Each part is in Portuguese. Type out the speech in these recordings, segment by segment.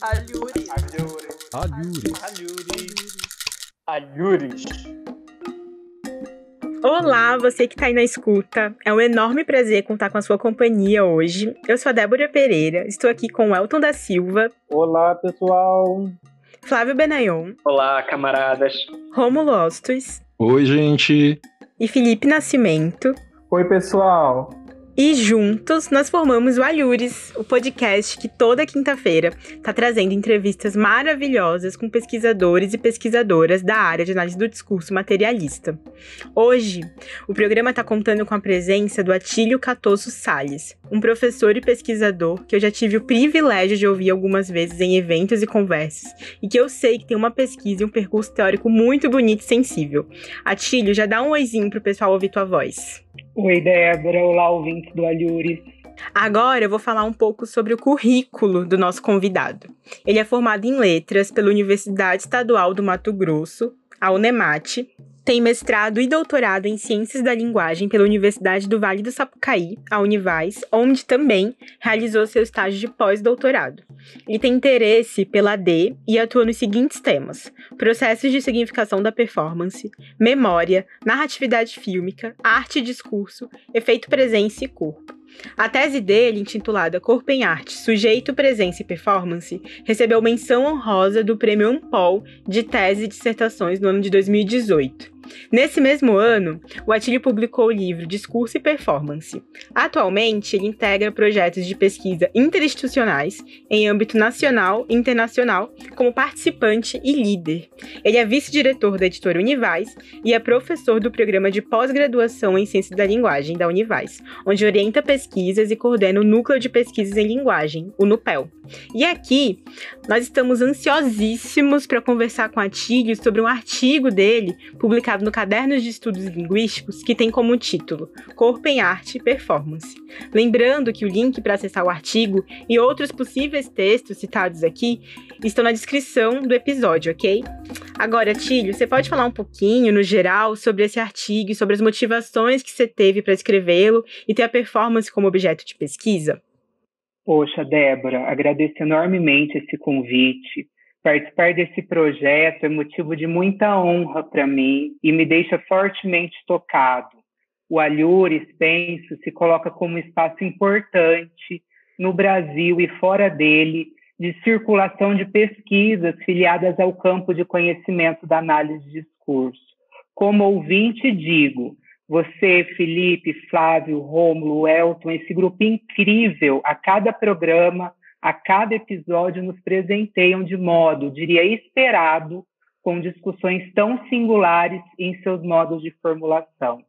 Alhuri. Alhuri. Alhuri. Alhuri. Alhuri. Olá, você que está aí na escuta. É um enorme prazer contar com a sua companhia hoje. Eu sou a Débora Pereira, estou aqui com o Elton da Silva. Olá, pessoal. Flávio Benayon. Olá, camaradas. Rômulo Ostos. Oi, gente. E Felipe Nascimento. Oi, pessoal. E juntos nós formamos o Alhures, o podcast que toda quinta-feira está trazendo entrevistas maravilhosas com pesquisadores e pesquisadoras da área de análise do discurso materialista. Hoje, o programa está contando com a presença do Atílio Catoso Salles, um professor e pesquisador que eu já tive o privilégio de ouvir algumas vezes em eventos e conversas, e que eu sei que tem uma pesquisa e um percurso teórico muito bonito e sensível. Atílio, já dá um oizinho pro pessoal ouvir tua voz. Oi, Débora. Olá, ouvintes do Alhures. Agora eu vou falar um pouco sobre o currículo do nosso convidado. Ele é formado em letras pela Universidade Estadual do Mato Grosso, a Unemate, tem mestrado e doutorado em Ciências da Linguagem pela Universidade do Vale do Sapucaí, a Univais, onde também realizou seu estágio de pós-doutorado. Ele tem interesse pela D e atua nos seguintes temas: processos de significação da performance, memória, narratividade fílmica, arte e discurso, efeito presença e corpo. A tese dele, intitulada Corpo em Arte, Sujeito, Presença e Performance, recebeu menção honrosa do Prêmio Ampol de Tese e Dissertações no ano de 2018. Nesse mesmo ano, o Atílio publicou o livro Discurso e Performance. Atualmente, ele integra projetos de pesquisa interinstitucionais em âmbito nacional e internacional como participante e líder. Ele é vice-diretor da editora Univais e é professor do programa de pós-graduação em Ciências da Linguagem da Univais, onde orienta pesquisas e coordena o Núcleo de Pesquisas em Linguagem, o NUPEL. E aqui, nós estamos ansiosíssimos para conversar com Atílio sobre um artigo dele publicado no Cadernos de Estudos Linguísticos, que tem como título Corpo em Arte e Performance. Lembrando que o link para acessar o artigo e outros possíveis textos citados aqui estão na descrição do episódio, ok? Agora, Tílio, você pode falar um pouquinho, no geral, sobre esse artigo e sobre as motivações que você teve para escrevê-lo e ter a performance como objeto de pesquisa? Poxa, Débora, agradeço enormemente esse convite. Participar desse projeto é motivo de muita honra para mim e me deixa fortemente tocado. O Alhures, penso, se coloca como um espaço importante no Brasil e fora dele de circulação de pesquisas filiadas ao campo de conhecimento da análise de discurso. Como ouvinte, digo, você, Felipe, Flávio, Rômulo, Elton, esse grupo incrível, a cada programa a cada episódio nos presenteiam de modo, diria, esperado, com discussões tão singulares em seus modos de formulação.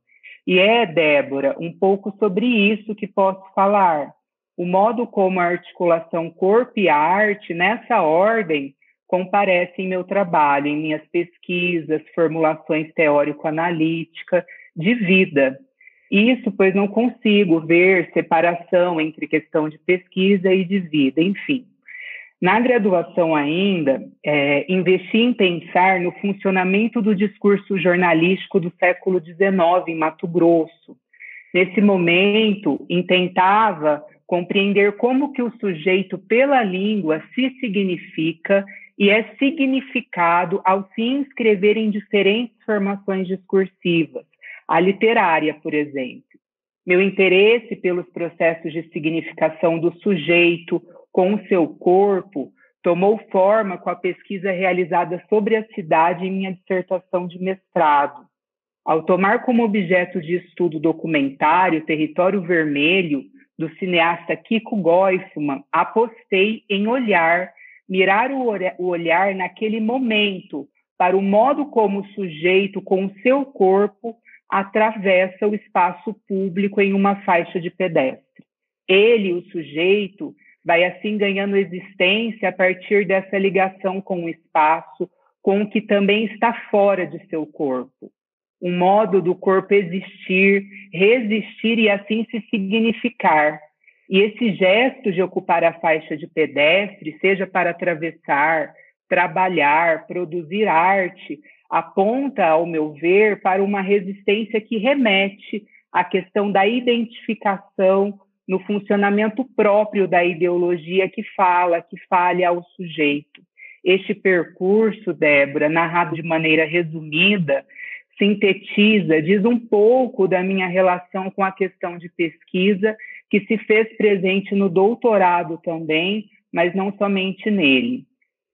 E é, Débora, um pouco sobre isso que posso falar. O modo como a articulação corpo e arte, nessa ordem, comparece em meu trabalho, em minhas pesquisas, formulações teórico-analítica de vida. Isso, pois não consigo ver separação entre questão de pesquisa e de vida, enfim. Na graduação ainda, é, investi em pensar no funcionamento do discurso jornalístico do século XIX em Mato Grosso. Nesse momento, intentava compreender como que o sujeito pela língua se significa e é significado ao se inscrever em diferentes formações discursivas a literária, por exemplo. Meu interesse pelos processos de significação do sujeito com o seu corpo tomou forma com a pesquisa realizada sobre a cidade em minha dissertação de mestrado. Ao tomar como objeto de estudo o documentário Território Vermelho, do cineasta Kiko Goifman, apostei em olhar, mirar o olhar naquele momento para o modo como o sujeito, com o seu corpo, atravessa o espaço público em uma faixa de pedestre. Ele, o sujeito, vai assim ganhando existência a partir dessa ligação com o espaço, com o que também está fora de seu corpo. Um modo do corpo existir, resistir e assim se significar. E esse gesto de ocupar a faixa de pedestre, seja para atravessar, trabalhar, produzir arte, aponta, ao meu ver, para uma resistência que remete à questão da identificação no funcionamento próprio da ideologia que fala, que fale ao sujeito. Este percurso, Débora, narrado de maneira resumida, sintetiza, diz um pouco da minha relação com a questão de pesquisa, que se fez presente no doutorado também, mas não somente nele.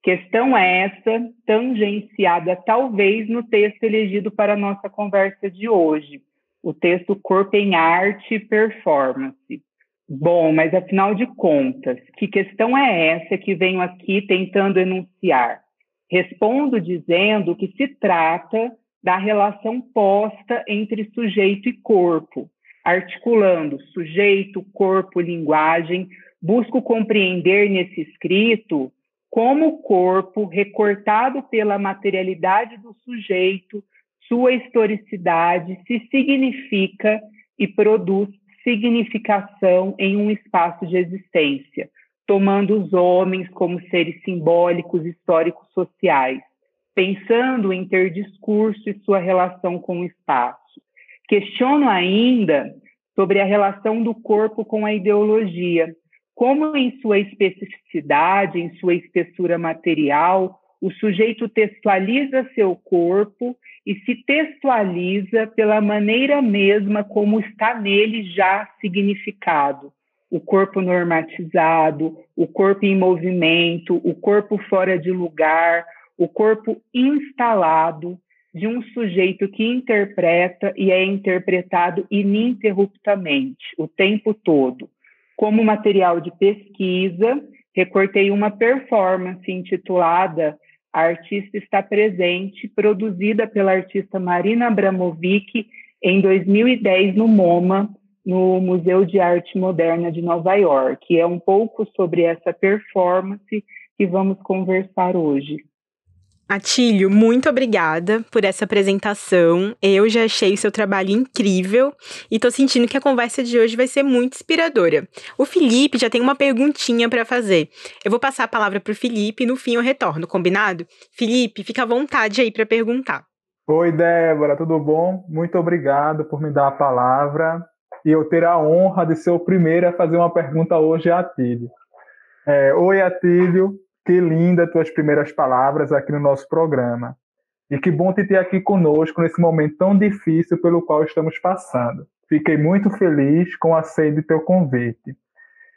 Questão essa, tangenciada talvez no texto elegido para a nossa conversa de hoje, o texto Corpo em Arte e Performance. Bom, mas afinal de contas, que questão é essa que venho aqui tentando enunciar? Respondo dizendo que se trata da relação posta entre sujeito e corpo, articulando sujeito, corpo, linguagem, busco compreender nesse escrito como o corpo, recortado pela materialidade do sujeito, sua historicidade, se significa e produz significação em um espaço de existência, tomando os homens como seres simbólicos, históricos, sociais, pensando em ter discurso e sua relação com o espaço. Questiono ainda sobre a relação do corpo com a ideologia, como em sua especificidade, em sua espessura material, o sujeito textualiza seu corpo e se textualiza pela maneira mesma como está nele já significado. O corpo normatizado, o corpo em movimento, o corpo fora de lugar, o corpo instalado de um sujeito que interpreta e é interpretado ininterruptamente, o tempo todo. Como material de pesquisa, recortei uma performance intitulada a artista está presente, produzida pela artista Marina Abramovic em 2010 no MoMA, no Museu de Arte Moderna de Nova York. É um pouco sobre essa performance que vamos conversar hoje. Atílio, muito obrigada por essa apresentação. Eu já achei o seu trabalho incrível e tô sentindo que a conversa de hoje vai ser muito inspiradora. O Felipe já tem uma perguntinha para fazer. Eu vou passar a palavra pro Felipe e no fim eu retorno, combinado? Felipe, fica à vontade aí para perguntar. Oi, Débora, tudo bom? Muito obrigado por me dar a palavra e eu ter a honra de ser o primeiro a fazer uma pergunta hoje a Atílio. É, Oi, Atílio, que linda tuas primeiras palavras aqui no nosso programa. E que bom te ter aqui conosco nesse momento tão difícil pelo qual estamos passando. Fiquei muito feliz com a sede de teu convite.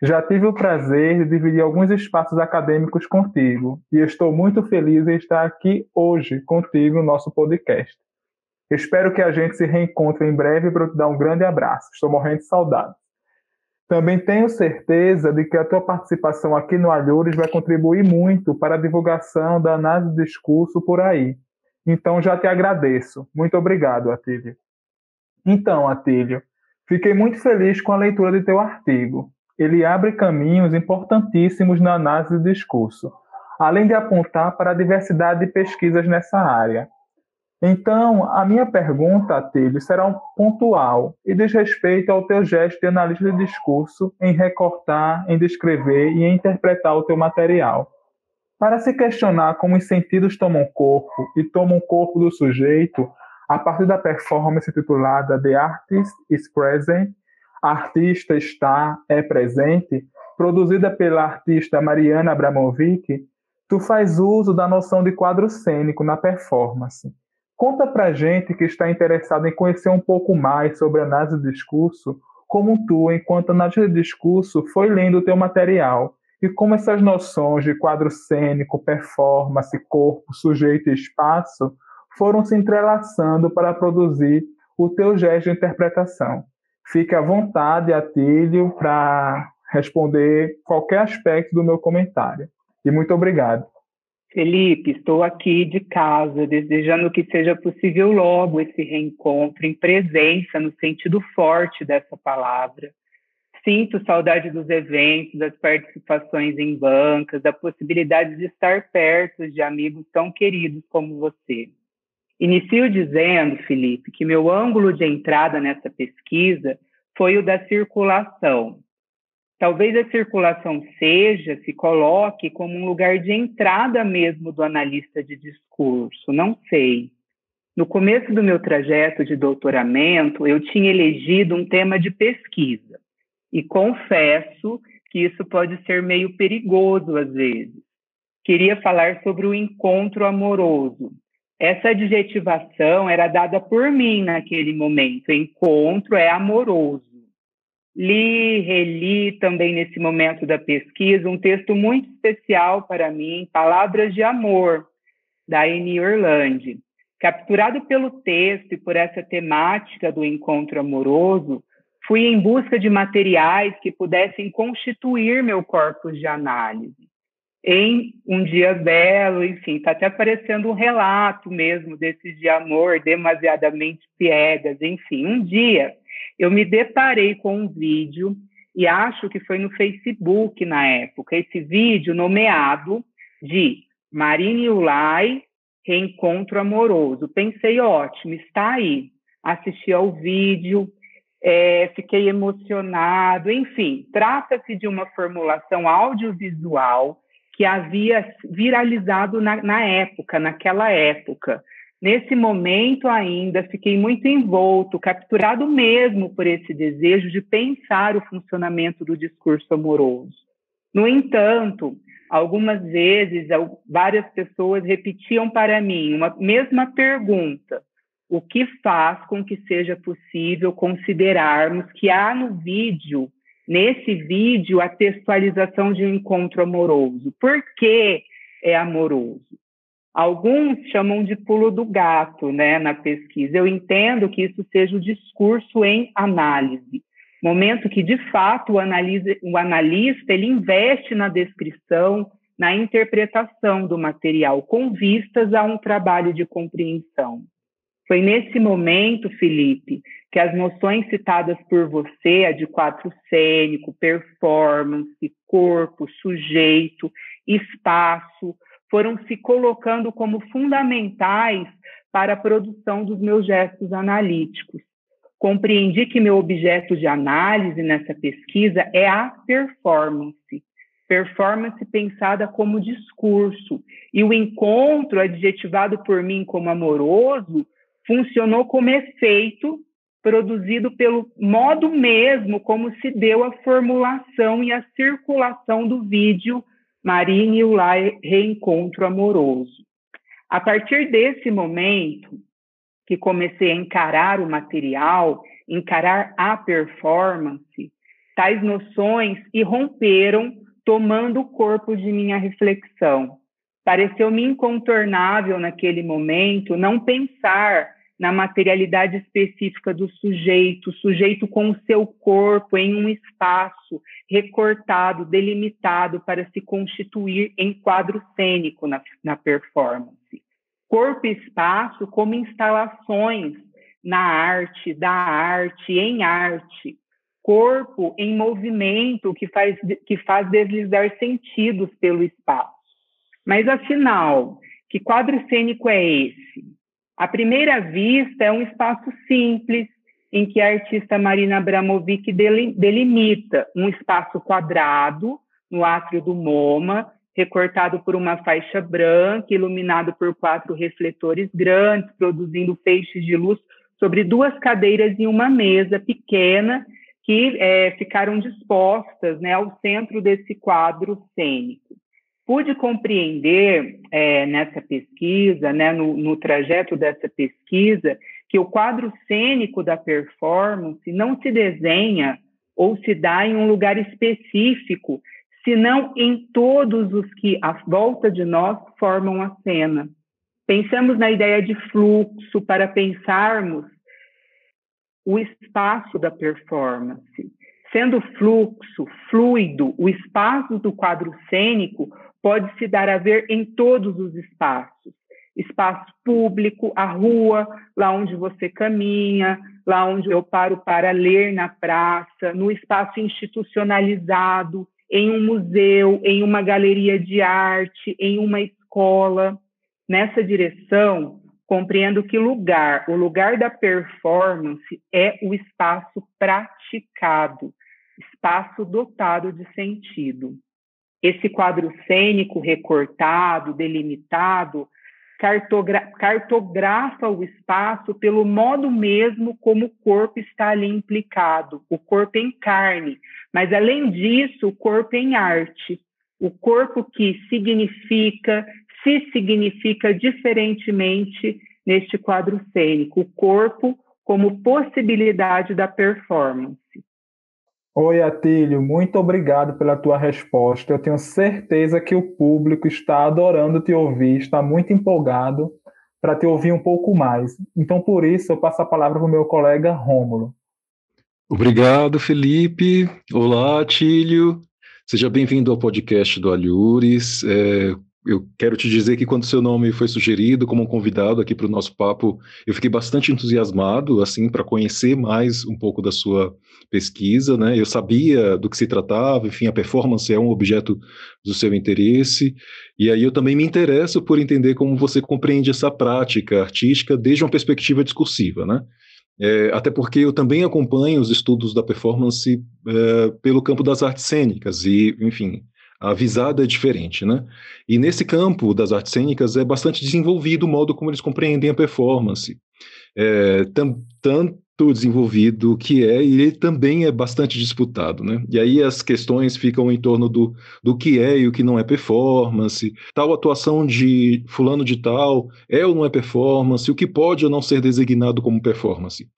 Já tive o prazer de dividir alguns espaços acadêmicos contigo e estou muito feliz em estar aqui hoje contigo no nosso podcast. Espero que a gente se reencontre em breve para te dar um grande abraço. Estou morrendo de saudade. Também tenho certeza de que a tua participação aqui no Alhures vai contribuir muito para a divulgação da análise de discurso por aí. Então já te agradeço. Muito obrigado, Atílio. Então, Atílio, fiquei muito feliz com a leitura de teu artigo. Ele abre caminhos importantíssimos na análise de discurso, além de apontar para a diversidade de pesquisas nessa área. Então, a minha pergunta, Tilly, será pontual e diz respeito ao teu gesto de analista de discurso em recortar, em descrever e em interpretar o teu material. Para se questionar como os sentidos tomam corpo e tomam corpo do sujeito a partir da performance titulada The Artist is Present, Artista está, é presente, produzida pela artista Mariana Abramovic, tu faz uso da noção de quadro cênico na performance Conta pra gente que está interessado em conhecer um pouco mais sobre análise de discurso, como tu, enquanto analista de discurso, foi lendo o teu material e como essas noções de quadro cênico, performance, corpo, sujeito e espaço foram se entrelaçando para produzir o teu gesto de interpretação. Fique à vontade, Atílio, para responder qualquer aspecto do meu comentário. E muito obrigado. Felipe, estou aqui de casa, desejando que seja possível logo esse reencontro em presença, no sentido forte dessa palavra. Sinto saudade dos eventos, das participações em bancas, da possibilidade de estar perto de amigos tão queridos como você. Inicio dizendo, Felipe, que meu ângulo de entrada nessa pesquisa foi o da circulação, Talvez a circulação seja, se coloque como um lugar de entrada mesmo do analista de discurso, não sei. No começo do meu trajeto de doutoramento, eu tinha elegido um tema de pesquisa. E confesso que isso pode ser meio perigoso às vezes. Queria falar sobre o encontro amoroso. Essa adjetivação era dada por mim naquele momento. Encontro é amoroso. Li, reli também nesse momento da pesquisa um texto muito especial para mim, Palavras de Amor, da Annie Orlandi. Capturado pelo texto e por essa temática do encontro amoroso, fui em busca de materiais que pudessem constituir meu corpus de análise. Em um dia belo, enfim, está até aparecendo um relato mesmo desses de amor demasiadamente piegas, enfim, um dia eu me deparei com um vídeo e acho que foi no Facebook na época, esse vídeo nomeado de Marine Ulay, Reencontro Amoroso. Pensei, ótimo, está aí. Assisti ao vídeo, é, fiquei emocionado, enfim, trata-se de uma formulação audiovisual que havia viralizado na, na época, naquela época. Nesse momento ainda fiquei muito envolto, capturado mesmo por esse desejo de pensar o funcionamento do discurso amoroso. No entanto, algumas vezes várias pessoas repetiam para mim uma mesma pergunta: o que faz com que seja possível considerarmos que há no vídeo, nesse vídeo, a textualização de um encontro amoroso? Por que é amoroso? Alguns chamam de pulo do gato, né, na pesquisa. Eu entendo que isso seja o discurso em análise, momento que de fato o, analisa, o analista ele investe na descrição, na interpretação do material, com vistas a um trabalho de compreensão. Foi nesse momento, Felipe, que as noções citadas por você, a de quadro cênico, performance, corpo, sujeito, espaço, foram se colocando como fundamentais para a produção dos meus gestos analíticos. Compreendi que meu objeto de análise nessa pesquisa é a performance, performance pensada como discurso, e o encontro adjetivado por mim como amoroso funcionou como efeito produzido pelo modo mesmo como se deu a formulação e a circulação do vídeo Marine e o Reencontro Amoroso. A partir desse momento que comecei a encarar o material, encarar a performance, tais noções irromperam, tomando o corpo de minha reflexão. Pareceu-me incontornável naquele momento não pensar na materialidade específica do sujeito, sujeito com o seu corpo em um espaço recortado, delimitado para se constituir em quadro cênico na, na performance. Corpo e espaço como instalações na arte, da arte, em arte. Corpo em movimento que faz, que faz deslizar sentidos pelo espaço. Mas, afinal, que quadro cênico é esse? À primeira vista, é um espaço simples, em que a artista Marina Abramovic delimita um espaço quadrado no átrio do MoMA, recortado por uma faixa branca, iluminado por quatro refletores grandes, produzindo feixes de luz sobre duas cadeiras e uma mesa pequena que é, ficaram dispostas né, ao centro desse quadro cênico pude compreender é, nessa pesquisa, né, no, no trajeto dessa pesquisa, que o quadro cênico da performance não se desenha ou se dá em um lugar específico, senão em todos os que à volta de nós formam a cena. Pensamos na ideia de fluxo para pensarmos o espaço da performance. Sendo fluxo, fluido, o espaço do quadro cênico pode se dar a ver em todos os espaços. Espaço público, a rua, lá onde você caminha, lá onde eu paro para ler na praça, no espaço institucionalizado, em um museu, em uma galeria de arte, em uma escola. Nessa direção, compreendo que lugar, o lugar da performance é o espaço praticado, espaço dotado de sentido. Esse quadro cênico recortado, delimitado, cartogra cartografa o espaço pelo modo mesmo como o corpo está ali implicado, o corpo em carne, Mas, além disso, o corpo em arte. O corpo que significa, se significa diferentemente neste quadro cênico. O corpo como possibilidade da performance. Oi, Atílio, muito obrigado pela tua resposta. Eu tenho certeza que o público está adorando te ouvir, está muito empolgado para te ouvir um pouco mais. Então, por isso, eu passo a palavra para o meu colega Rômulo. Obrigado, Felipe. Olá, Atílio. Seja bem-vindo ao podcast do Alhures. É, eu quero te dizer que quando seu nome foi sugerido como um convidado aqui para o nosso papo, eu fiquei bastante entusiasmado, assim, para conhecer mais um pouco da sua pesquisa, né? Eu sabia do que se tratava, enfim, a performance é um objeto do seu interesse, e aí eu também me interesso por entender como você compreende essa prática artística desde uma perspectiva discursiva, né? É, até porque eu também acompanho os estudos da performance é, pelo campo das artes cênicas e, enfim, a visada é diferente, né? E nesse campo das artes cênicas é bastante desenvolvido o modo como eles compreendem a performance. É, tanto desenvolvido que é, e ele também é bastante disputado, né? E aí as questões ficam em torno do, do que é e o que não é performance, tal atuação de fulano de tal é ou não é performance, o que pode ou não ser designado como performance.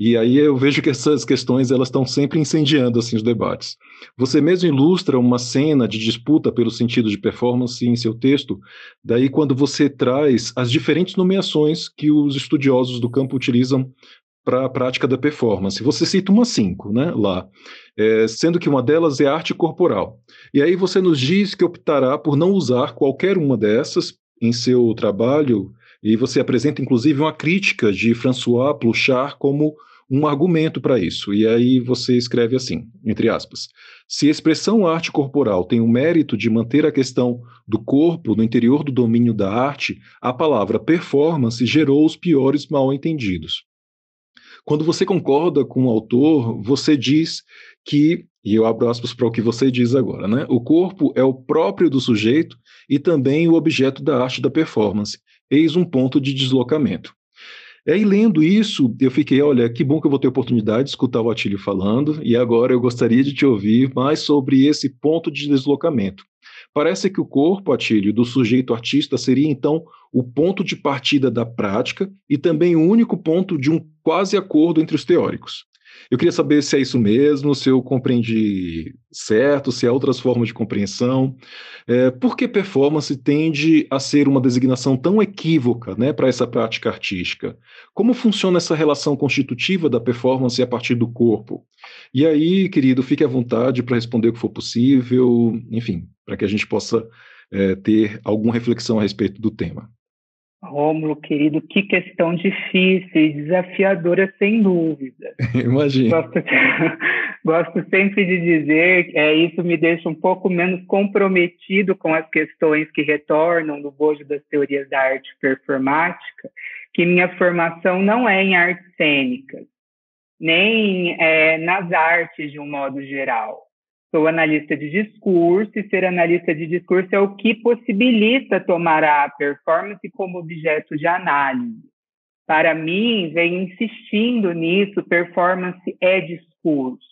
E aí eu vejo que essas questões elas estão sempre incendiando assim os debates. Você mesmo ilustra uma cena de disputa pelo sentido de performance em seu texto, daí quando você traz as diferentes nomeações que os estudiosos do campo utilizam para a prática da performance. Você cita uma cinco, né, lá, é, sendo que uma delas é arte corporal. E aí você nos diz que optará por não usar qualquer uma dessas em seu trabalho, e você apresenta inclusive uma crítica de François Pluchart como um argumento para isso. E aí você escreve assim, entre aspas: se a expressão arte corporal tem o mérito de manter a questão do corpo no interior do domínio da arte, a palavra performance gerou os piores mal-entendidos. Quando você concorda com o autor, você diz que, e eu abro aspas para o que você diz agora, né? O corpo é o próprio do sujeito e também o objeto da arte da performance. Eis um ponto de deslocamento. E aí, lendo isso, eu fiquei, olha, que bom que eu vou ter oportunidade de escutar o Atílio falando, e agora eu gostaria de te ouvir mais sobre esse ponto de deslocamento. Parece que o corpo, Atílio, do sujeito artista seria então o ponto de partida da prática e também o único ponto de um quase acordo entre os teóricos. Eu queria saber se é isso mesmo, se eu compreendi certo, se há outras formas de compreensão. É, por que performance tende a ser uma designação tão equívoca né, para essa prática artística? Como funciona essa relação constitutiva da performance a partir do corpo? E aí, querido, fique à vontade para responder o que for possível, enfim, para que a gente possa é, ter alguma reflexão a respeito do tema. Rômulo, querido, que questão difícil e desafiadora, sem dúvida. Imagina. Gosto, gosto, sempre de dizer que é, isso me deixa um pouco menos comprometido com as questões que retornam do bojo das teorias da arte performática, que minha formação não é em artes cênicas, nem é, nas artes de um modo geral sou analista de discurso e ser analista de discurso é o que possibilita tomar a performance como objeto de análise. Para mim, venho insistindo nisso, performance é discurso.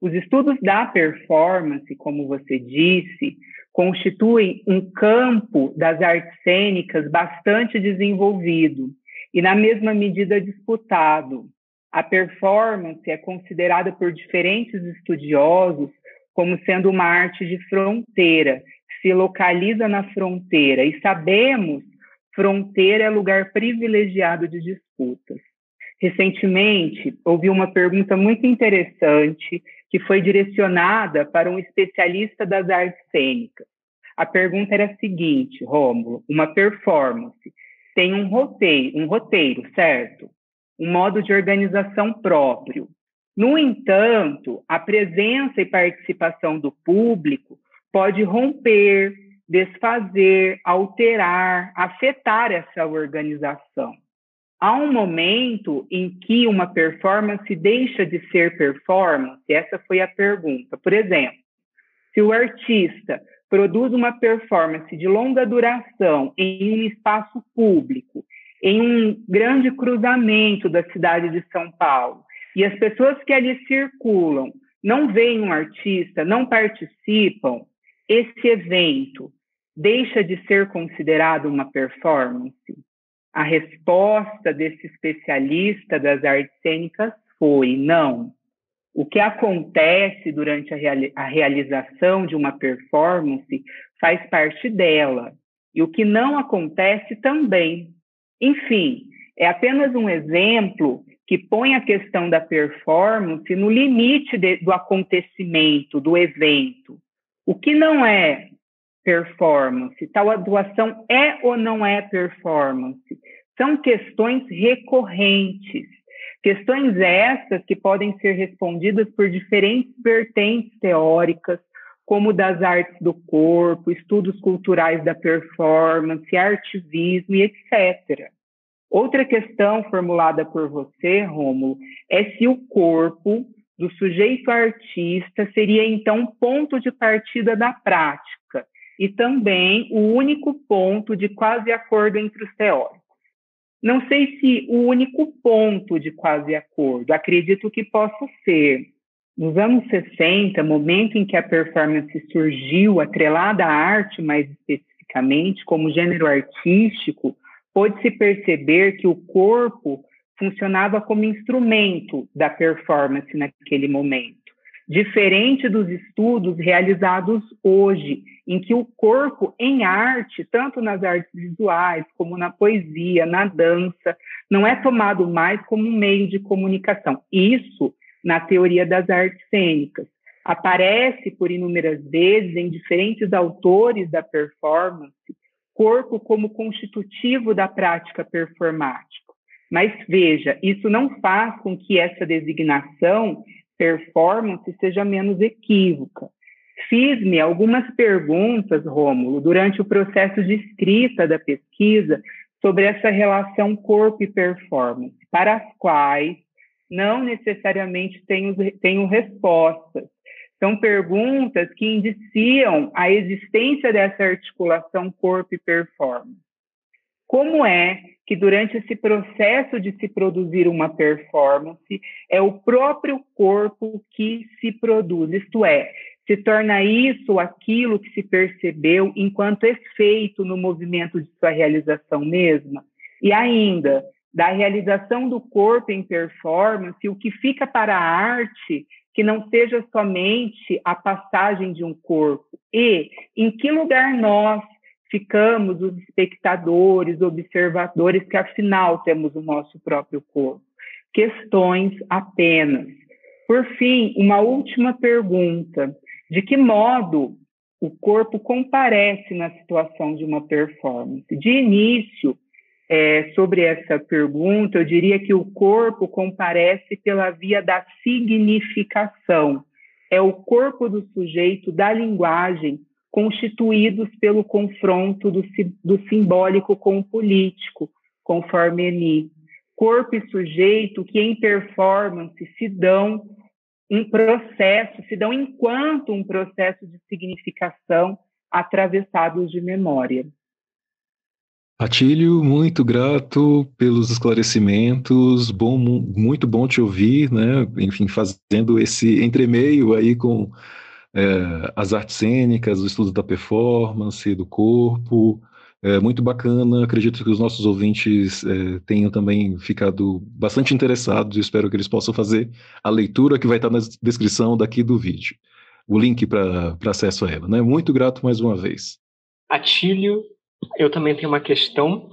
Os estudos da performance, como você disse, constituem um campo das artes cênicas bastante desenvolvido e, na mesma medida, disputado. A performance é considerada por diferentes estudiosos como sendo uma arte de fronteira, se localiza na fronteira, e sabemos fronteira é lugar privilegiado de disputas. Recentemente, ouvi uma pergunta muito interessante que foi direcionada para um especialista das artes cênicas. A pergunta era a seguinte, Rômulo, uma performance tem um roteiro, um roteiro, certo? Um modo de organização próprio. No entanto, a presença e participação do público pode romper, desfazer, alterar, afetar essa organização. Há um momento em que uma performance deixa de ser performance? Essa foi a pergunta. Por exemplo, se o artista produz uma performance de longa duração em um espaço público, em um grande cruzamento da cidade de São Paulo, e as pessoas que ali circulam não veem um artista, não participam, esse evento deixa de ser considerado uma performance? A resposta desse especialista das artes cênicas foi não. O que acontece durante a, reali a realização de uma performance faz parte dela, e o que não acontece também. Enfim, é apenas um exemplo que põe a questão da performance no limite de, do acontecimento, do evento. O que não é performance? Tal atuação é ou não é performance? São questões recorrentes, questões essas que podem ser respondidas por diferentes vertentes teóricas, como das artes do corpo, estudos culturais da performance, artivismo e etc. Outra questão formulada por você, Rômulo, é se o corpo do sujeito artista seria então ponto de partida da prática e também o único ponto de quase acordo entre os teóricos. Não sei se o único ponto de quase acordo, acredito que possa ser. Nos anos 60, momento em que a performance surgiu, atrelada à arte mais especificamente, como gênero artístico, pôde-se perceber que o corpo funcionava como instrumento da performance naquele momento, diferente dos estudos realizados hoje, em que o corpo em arte, tanto nas artes visuais como na poesia, na dança, não é tomado mais como um meio de comunicação. Isso na teoria das artes cênicas. Aparece por inúmeras vezes em diferentes autores da performance corpo como constitutivo da prática performática. Mas veja, isso não faz com que essa designação performance seja menos equívoca. Fiz-me algumas perguntas, Rômulo, durante o processo de escrita da pesquisa sobre essa relação corpo e performance, para as quais não necessariamente tenho, tenho respostas. São perguntas que indiciam a existência dessa articulação corpo e performance. Como é que durante esse processo de se produzir uma performance é o próprio corpo que se produz, isto é, se torna isso aquilo que se percebeu enquanto efeito no movimento de sua realização mesma? E ainda, da realização do corpo em performance, o que fica para a arte que não seja somente a passagem de um corpo e em que lugar nós ficamos os espectadores, observadores que afinal temos o nosso próprio corpo. Questões apenas. Por fim, uma última pergunta: de que modo o corpo comparece na situação de uma performance? De início, é, sobre essa pergunta, eu diria que o corpo comparece pela via da significação. É o corpo do sujeito, da linguagem, constituídos pelo confronto do, do simbólico com o político, conforme Eni. Corpo e sujeito que em performance se dão um processo, se dão enquanto um processo de significação atravessados de memória. Atílio, muito grato pelos esclarecimentos, bom, muito bom te ouvir, né? Enfim, fazendo esse entremeio aí com é, as artes cênicas, o estudo da performance, do corpo, é muito bacana. Acredito que os nossos ouvintes é, tenham também ficado bastante interessados e espero que eles possam fazer a leitura que vai estar na descrição daqui do vídeo. O link para acesso a ela, né? Muito grato mais uma vez. Atílio, eu também tenho uma questão.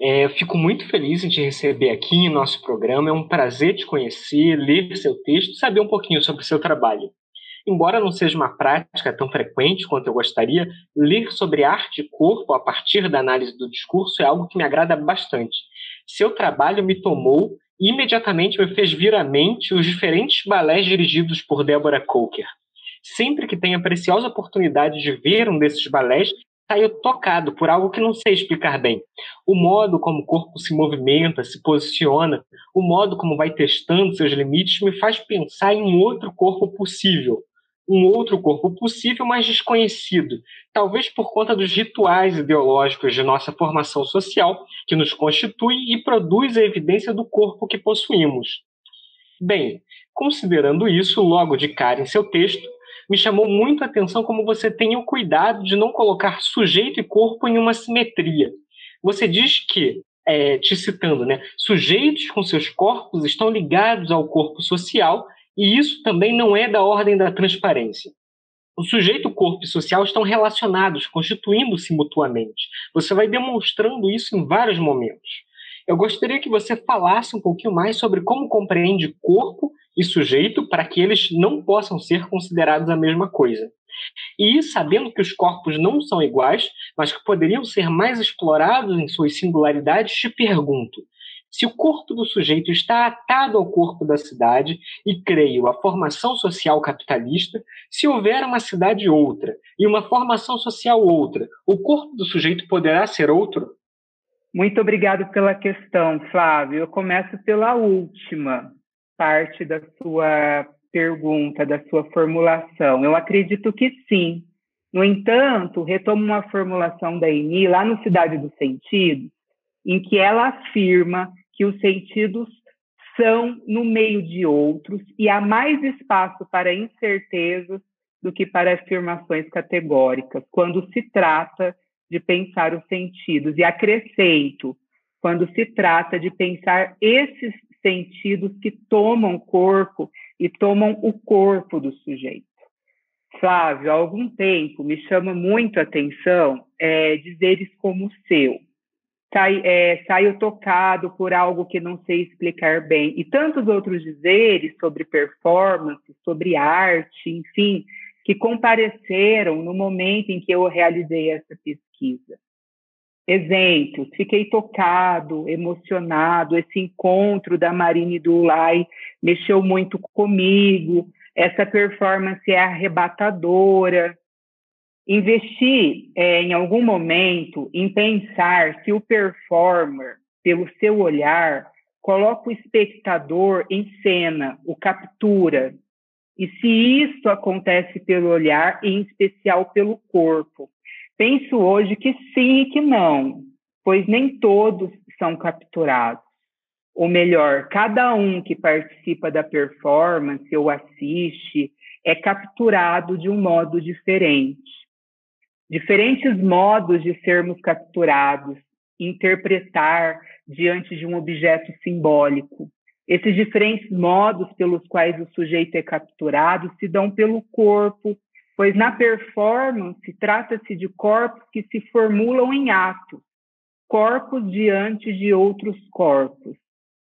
É, fico muito feliz em te receber aqui em nosso programa. É um prazer te conhecer, ler seu texto, saber um pouquinho sobre o seu trabalho. Embora não seja uma prática tão frequente quanto eu gostaria, ler sobre arte e corpo a partir da análise do discurso é algo que me agrada bastante. Seu trabalho me tomou e imediatamente me fez vir à mente os diferentes balés dirigidos por Deborah Coker. Sempre que tenho a preciosa oportunidade de ver um desses balés, saiu tocado por algo que não sei explicar bem. O modo como o corpo se movimenta, se posiciona, o modo como vai testando seus limites me faz pensar em um outro corpo possível. Um outro corpo possível, mas desconhecido, talvez por conta dos rituais ideológicos de nossa formação social, que nos constitui e produz a evidência do corpo que possuímos. Bem, considerando isso, logo de cara em seu texto, me chamou muito a atenção como você tem o cuidado de não colocar sujeito e corpo em uma simetria. Você diz que, é, te citando, né, sujeitos com seus corpos estão ligados ao corpo social e isso também não é da ordem da transparência. O sujeito, corpo e social estão relacionados, constituindo-se mutuamente. Você vai demonstrando isso em vários momentos. Eu gostaria que você falasse um pouquinho mais sobre como compreende corpo e sujeito para que eles não possam ser considerados a mesma coisa. E sabendo que os corpos não são iguais, mas que poderiam ser mais explorados em suas singularidades, te pergunto: se o corpo do sujeito está atado ao corpo da cidade, e creio a formação social capitalista, se houver uma cidade outra e uma formação social outra, o corpo do sujeito poderá ser outro? Muito obrigado pela questão, Flávio. Eu começo pela última parte da sua pergunta, da sua formulação. Eu acredito que sim. No entanto, retomo uma formulação da Eni lá no Cidade dos Sentidos, em que ela afirma que os sentidos são no meio de outros e há mais espaço para incertezas do que para afirmações categóricas, quando se trata de pensar os sentidos. E acrescento, quando se trata de pensar esses sentidos que tomam corpo e tomam o corpo do sujeito. Flávio, há algum tempo me chama muito a atenção é, dizeres como seu. Sai, é, saio tocado por algo que não sei explicar bem. E tantos outros dizeres sobre performance, sobre arte, enfim, que compareceram no momento em que eu realizei essa pesquisa. Exemplos, fiquei tocado, emocionado, esse encontro da Marine do Ulay mexeu muito comigo, essa performance é arrebatadora, investir é, em algum momento em pensar se o performer, pelo seu olhar, coloca o espectador em cena, o captura. E se isso acontece pelo olhar, em especial pelo corpo. Penso hoje que sim e que não, pois nem todos são capturados. Ou melhor, cada um que participa da performance ou assiste é capturado de um modo diferente diferentes modos de sermos capturados, interpretar diante de um objeto simbólico. Esses diferentes modos pelos quais o sujeito é capturado se dão pelo corpo, pois na performance trata-se de corpos que se formulam em atos, corpos diante de outros corpos.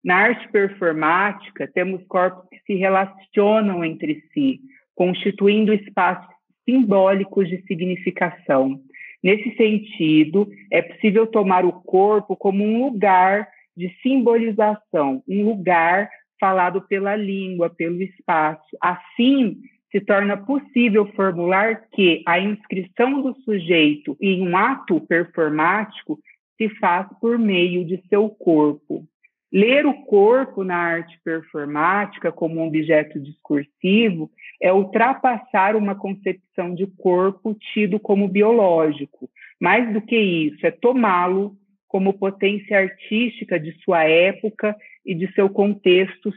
Na arte performática, temos corpos que se relacionam entre si, constituindo espaços simbólicos de significação. Nesse sentido, é possível tomar o corpo como um lugar de simbolização, um lugar falado pela língua, pelo espaço. Assim, se torna possível formular que a inscrição do sujeito em um ato performático se faz por meio de seu corpo. Ler o corpo na arte performática como um objeto discursivo é ultrapassar uma concepção de corpo tido como biológico. Mais do que isso, é tomá-lo como potência artística de sua época e de seu contexto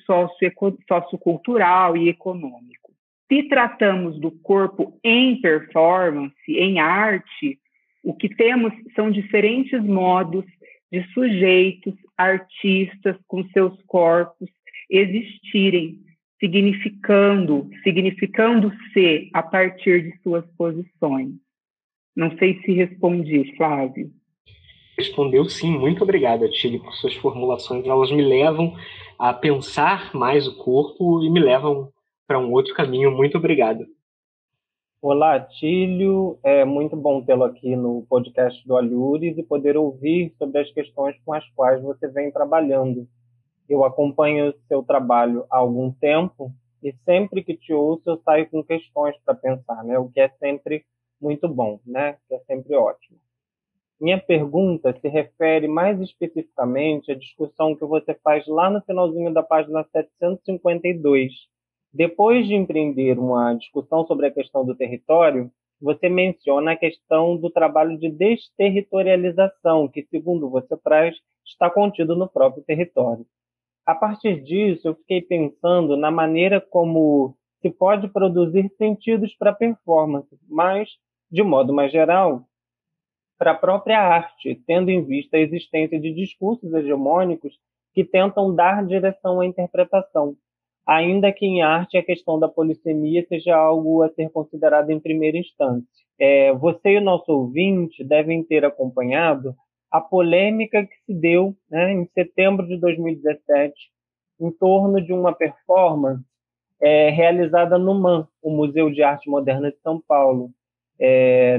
sociocultural e econômico. Se tratamos do corpo em performance, em arte, o que temos são diferentes modos de sujeitos, artistas com seus corpos existirem significando, significando-se a partir de suas posições. Não sei se respondi, Flávio. Respondeu sim, muito obrigada, Tilly, por suas formulações. Elas me levam a pensar mais o corpo e me levam para um outro caminho. Muito obrigado. Olá, Tílio. É muito bom tê-lo aqui no podcast do Alhures e poder ouvir sobre as questões com as quais você vem trabalhando eu acompanho seu trabalho há algum tempo e sempre que te ouço eu saio com questões para pensar, né? O que é sempre muito bom, né? Que é sempre ótimo. Minha pergunta se refere mais especificamente à discussão que você faz lá no finalzinho da página 752. Depois de empreender uma discussão sobre a questão do território, você menciona a questão do trabalho de desterritorialização, que, segundo você traz, está contido no próprio território. a partir disso, eu fiquei pensando na maneira como se pode produzir sentidos para a performance, mas, de modo mais geral, para a própria arte, tendo em vista a existência de discursos hegemônicos que tentam dar direção à interpretação, ainda que em arte a questão da polissemia seja algo a ser considerado em primeira instância. É, você e o nosso ouvinte devem ter acompanhado a polêmica que se deu né, em setembro de 2017 em torno de uma performance é, realizada no MAN, o Museu de Arte Moderna de São Paulo. É,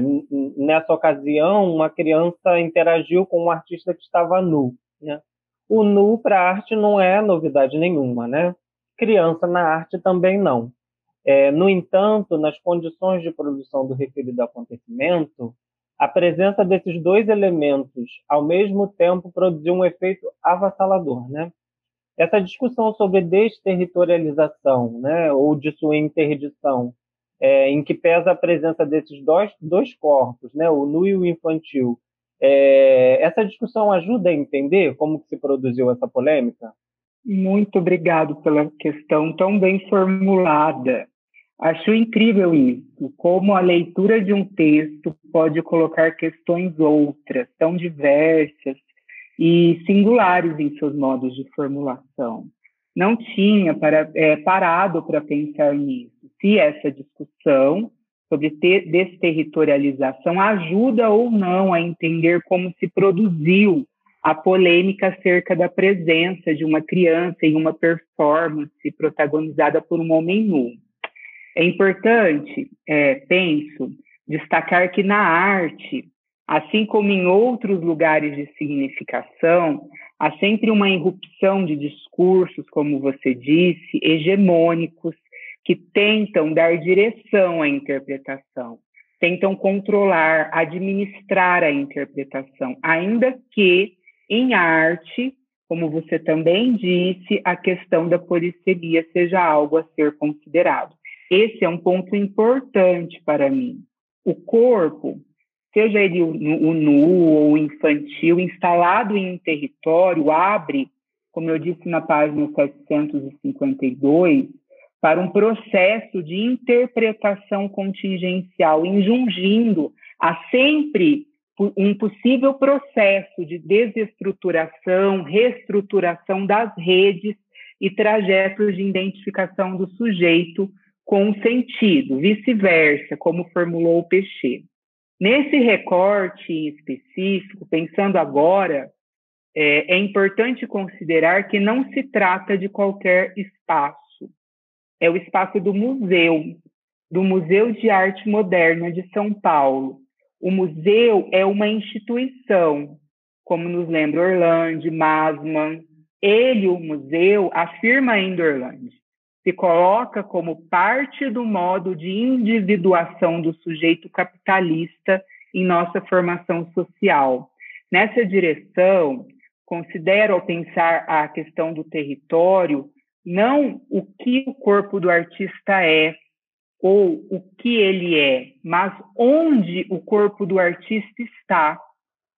nessa ocasião, uma criança interagiu com um artista que estava nu. Né? O nu para arte não é novidade nenhuma, né? Criança na arte também não. É, no entanto, nas condições de produção do referido acontecimento, a presença desses dois elementos ao mesmo tempo produziu um efeito avassalador, né? Essa discussão sobre desterritorialização, né, ou de sua interdição, é, em que pesa a presença desses dois, dois corpos, né, o nu e o infantil, é, essa discussão ajuda a entender como que se produziu essa polêmica? Muito obrigado pela questão tão bem formulada. Acho incrível isso, como a leitura de um texto pode colocar questões outras, tão diversas e singulares em seus modos de formulação. Não tinha para, é, parado para pensar nisso. Se essa discussão sobre desterritorialização ajuda ou não a entender como se produziu a polêmica acerca da presença de uma criança em uma performance protagonizada por um homem nu. É importante, é, penso, destacar que na arte, assim como em outros lugares de significação, há sempre uma irrupção de discursos, como você disse, hegemônicos, que tentam dar direção à interpretação, tentam controlar, administrar a interpretação, ainda que em arte, como você também disse, a questão da polissemia seja algo a ser considerado. Esse é um ponto importante para mim. O corpo, seja ele o, o nu ou infantil, instalado em um território, abre, como eu disse na página 752, para um processo de interpretação contingencial, injungindo a sempre um possível processo de desestruturação, reestruturação das redes e trajetos de identificação do sujeito com sentido, vice-versa, como formulou o Peixe. Nesse recorte específico, pensando agora, é, é importante considerar que não se trata de qualquer espaço. É o espaço do museu, do Museu de Arte Moderna de São Paulo. O museu é uma instituição, como nos lembra Orlando, Masman. Ele, o museu, afirma ainda Orlando, se coloca como parte do modo de individuação do sujeito capitalista em nossa formação social. Nessa direção, considero, ao pensar a questão do território, não o que o corpo do artista é ou o que ele é, mas onde o corpo do artista está.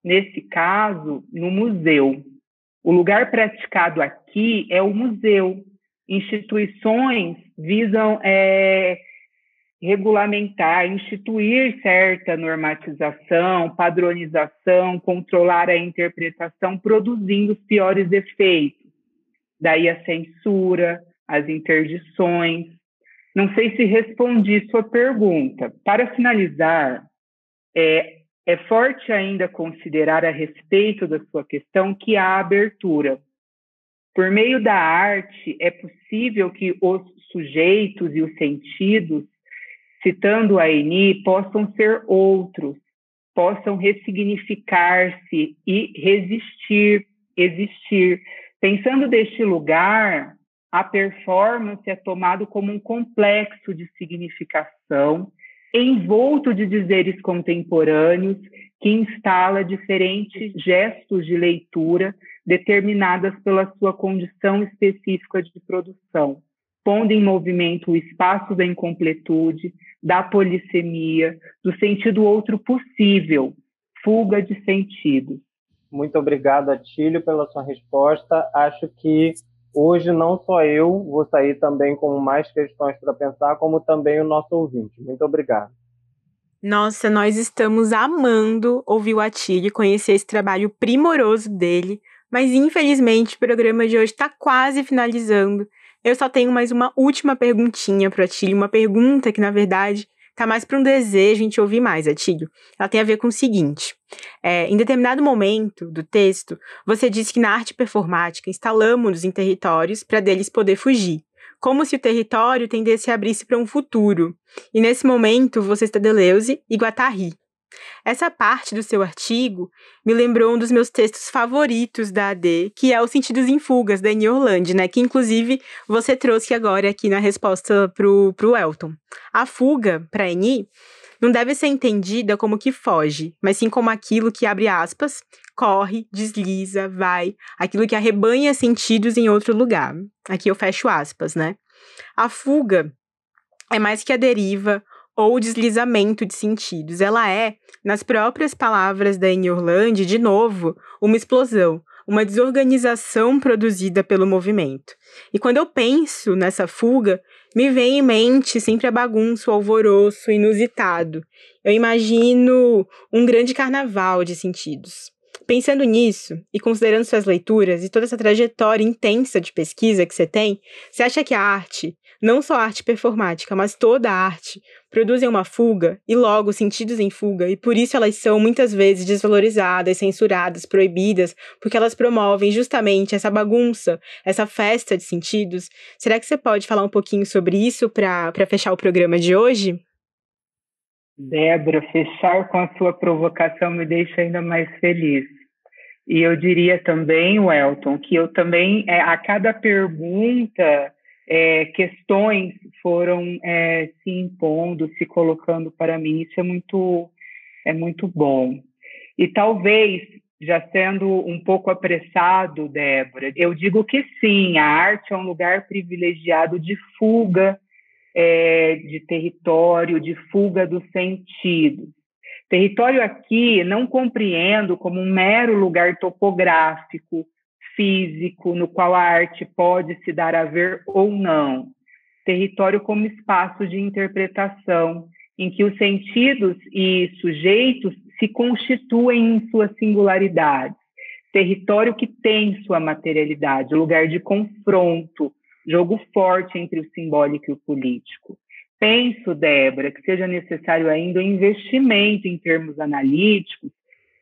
Nesse caso, no museu. O lugar praticado aqui é o museu, instituições visam é, regulamentar, instituir certa normatização, padronização, controlar a interpretação, produzindo os piores efeitos. Daí a censura, as interdições. Não sei se respondi sua pergunta. Para finalizar, é, é forte ainda considerar a respeito da sua questão que há abertura por meio da arte, é possível que os sujeitos e os sentidos, citando a Eni, possam ser outros, possam ressignificar-se e resistir, existir. Pensando deste lugar, a performance é tomado como um complexo de significação, envolto de dizeres contemporâneos, que instala diferentes gestos de leitura determinadas pela sua condição específica de produção, pondo em movimento o espaço da incompletude, da polissemia, do sentido outro possível, fuga de sentidos. Muito obrigado, Atílio, pela sua resposta. Acho que Hoje, não só eu vou sair também com mais questões para pensar, como também o nosso ouvinte. Muito obrigado. Nossa, nós estamos amando ouvir o Atílio, conhecer esse trabalho primoroso dele, mas infelizmente o programa de hoje está quase finalizando. Eu só tenho mais uma última perguntinha para o Atílio, uma pergunta que, na verdade, tá mais para um desejo em te ouvir mais, Atílio. Ela tem a ver com o seguinte: é, em determinado momento do texto, você disse que na arte performática instalamos-nos em territórios para deles poder fugir, como se o território tendesse a abrir-se para um futuro. E nesse momento, você está Deleuze e Guattari. Essa parte do seu artigo me lembrou um dos meus textos favoritos da AD, que é o Sentidos em Fugas, da Annie Orlando, né? Que inclusive você trouxe agora aqui na resposta pro, pro Elton. A fuga, para Annie, não deve ser entendida como que foge, mas sim como aquilo que abre aspas, corre, desliza, vai, aquilo que arrebanha sentidos em outro lugar. Aqui eu fecho aspas, né? A fuga é mais que a deriva ou deslizamento de sentidos. Ela é, nas próprias palavras da Anne de novo, uma explosão, uma desorganização produzida pelo movimento. E quando eu penso nessa fuga, me vem em mente sempre a bagunça, o alvoroço inusitado. Eu imagino um grande carnaval de sentidos. Pensando nisso e considerando suas leituras e toda essa trajetória intensa de pesquisa que você tem, você acha que a arte, não só a arte performática, mas toda a arte, produzem uma fuga e logo sentidos em fuga, e por isso elas são muitas vezes desvalorizadas, censuradas, proibidas, porque elas promovem justamente essa bagunça, essa festa de sentidos. Será que você pode falar um pouquinho sobre isso para fechar o programa de hoje? Débora, fechar com a sua provocação me deixa ainda mais feliz. E eu diria também, Welton, que eu também, é, a cada pergunta, é, questões foram é, se impondo, se colocando para mim. Isso é muito, é muito bom. E talvez, já sendo um pouco apressado, Débora, eu digo que sim, a arte é um lugar privilegiado de fuga é, de território, de fuga dos sentidos. Território aqui não compreendo como um mero lugar topográfico, físico, no qual a arte pode se dar a ver ou não. Território como espaço de interpretação, em que os sentidos e sujeitos se constituem em sua singularidade. Território que tem sua materialidade, lugar de confronto, jogo forte entre o simbólico e o político. Penso, Débora, que seja necessário ainda um investimento em termos analíticos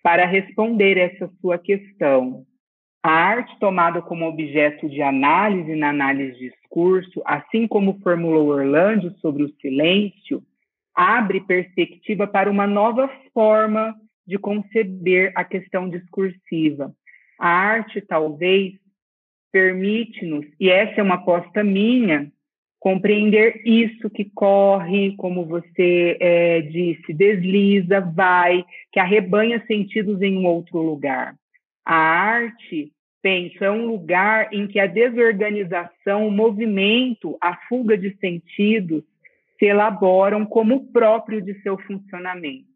para responder essa sua questão. A arte tomada como objeto de análise na análise de discurso, assim como formulou Orlando sobre o silêncio, abre perspectiva para uma nova forma de conceber a questão discursiva. A arte, talvez, permite-nos, e essa é uma aposta minha, compreender isso que corre, como você é, disse, desliza, vai, que arrebanha sentidos em um outro lugar. A arte, penso, é um lugar em que a desorganização, o movimento, a fuga de sentidos se elaboram como próprio de seu funcionamento.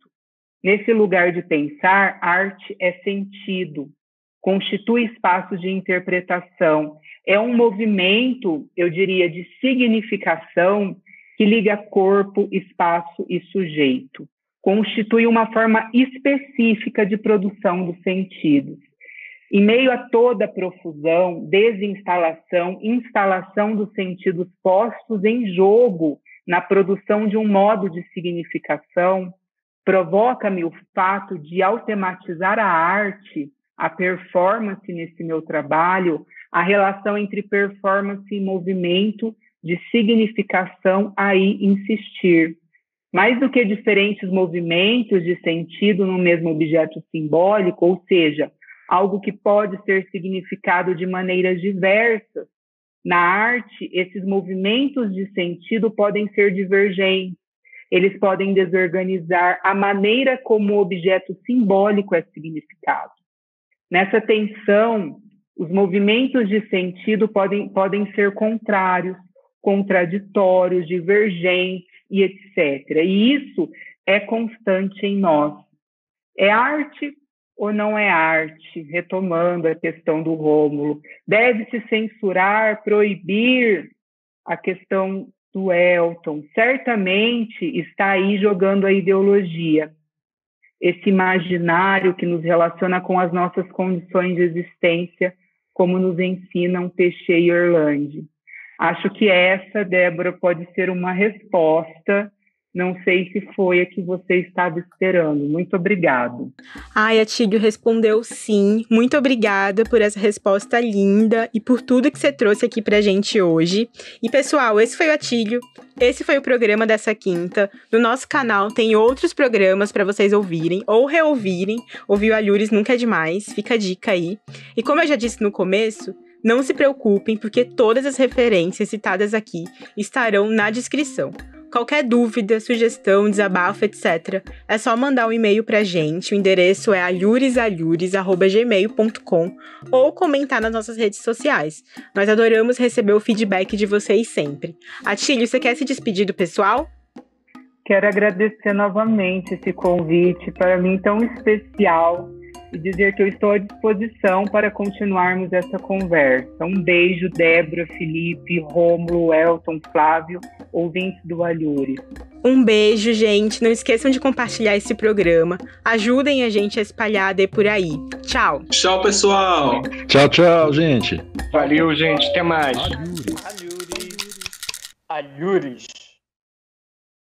Nesse lugar de pensar, arte é sentido, constitui espaços de interpretação. É um movimento, eu diria, de significação que liga corpo, espaço e sujeito. Constitui uma forma específica de produção dos sentidos. Em meio a toda a profusão, desinstalação, instalação dos sentidos postos em jogo na produção de um modo de significação, provoca-me o fato de, ao tematizar a arte, a performance nesse meu trabalho, a relação entre performance e movimento, de significação, aí insistir. Mais do que diferentes movimentos de sentido no mesmo objeto simbólico, ou seja, algo que pode ser significado de maneiras diversas. Na arte, esses movimentos de sentido podem ser divergentes, eles podem desorganizar a maneira como o objeto simbólico é significado. Nessa tensão, os movimentos de sentido podem, podem ser contrários, contraditórios, divergentes e etc. E isso é constante em nós. É arte ou não é arte? Retomando a questão do Rômulo, deve-se censurar, proibir a questão do Elton? Certamente está aí jogando a ideologia, esse imaginário que nos relaciona com as nossas condições de existência, como nos ensinam Peixe e Orlando. Acho que essa, Débora, pode ser uma resposta não sei se foi a que você estava esperando. Muito obrigado. Ai, Atílio respondeu sim. Muito obrigada por essa resposta linda e por tudo que você trouxe aqui pra gente hoje. E pessoal, esse foi o Atílio. Esse foi o programa dessa quinta. No nosso canal tem outros programas para vocês ouvirem ou reouvirem. Ouvir o Alhures nunca é demais, fica a dica aí. E como eu já disse no começo, não se preocupem, porque todas as referências citadas aqui estarão na descrição. Qualquer dúvida, sugestão, desabafo, etc., é só mandar um e-mail pra gente. O endereço é alhuresalhures.gmail.com ou comentar nas nossas redes sociais. Nós adoramos receber o feedback de vocês sempre. Atílio, você quer se despedir do pessoal? Quero agradecer novamente esse convite para mim tão especial e dizer que eu estou à disposição para continuarmos essa conversa. Um beijo, Débora, Felipe, Rômulo, Elton, Flávio, ouvintes do Alhures. Um beijo, gente. Não esqueçam de compartilhar esse programa. Ajudem a gente a espalhar de por aí. Tchau. Tchau, pessoal. Tchau, tchau, gente. Valeu, gente. Até mais. Alhures. Alhures.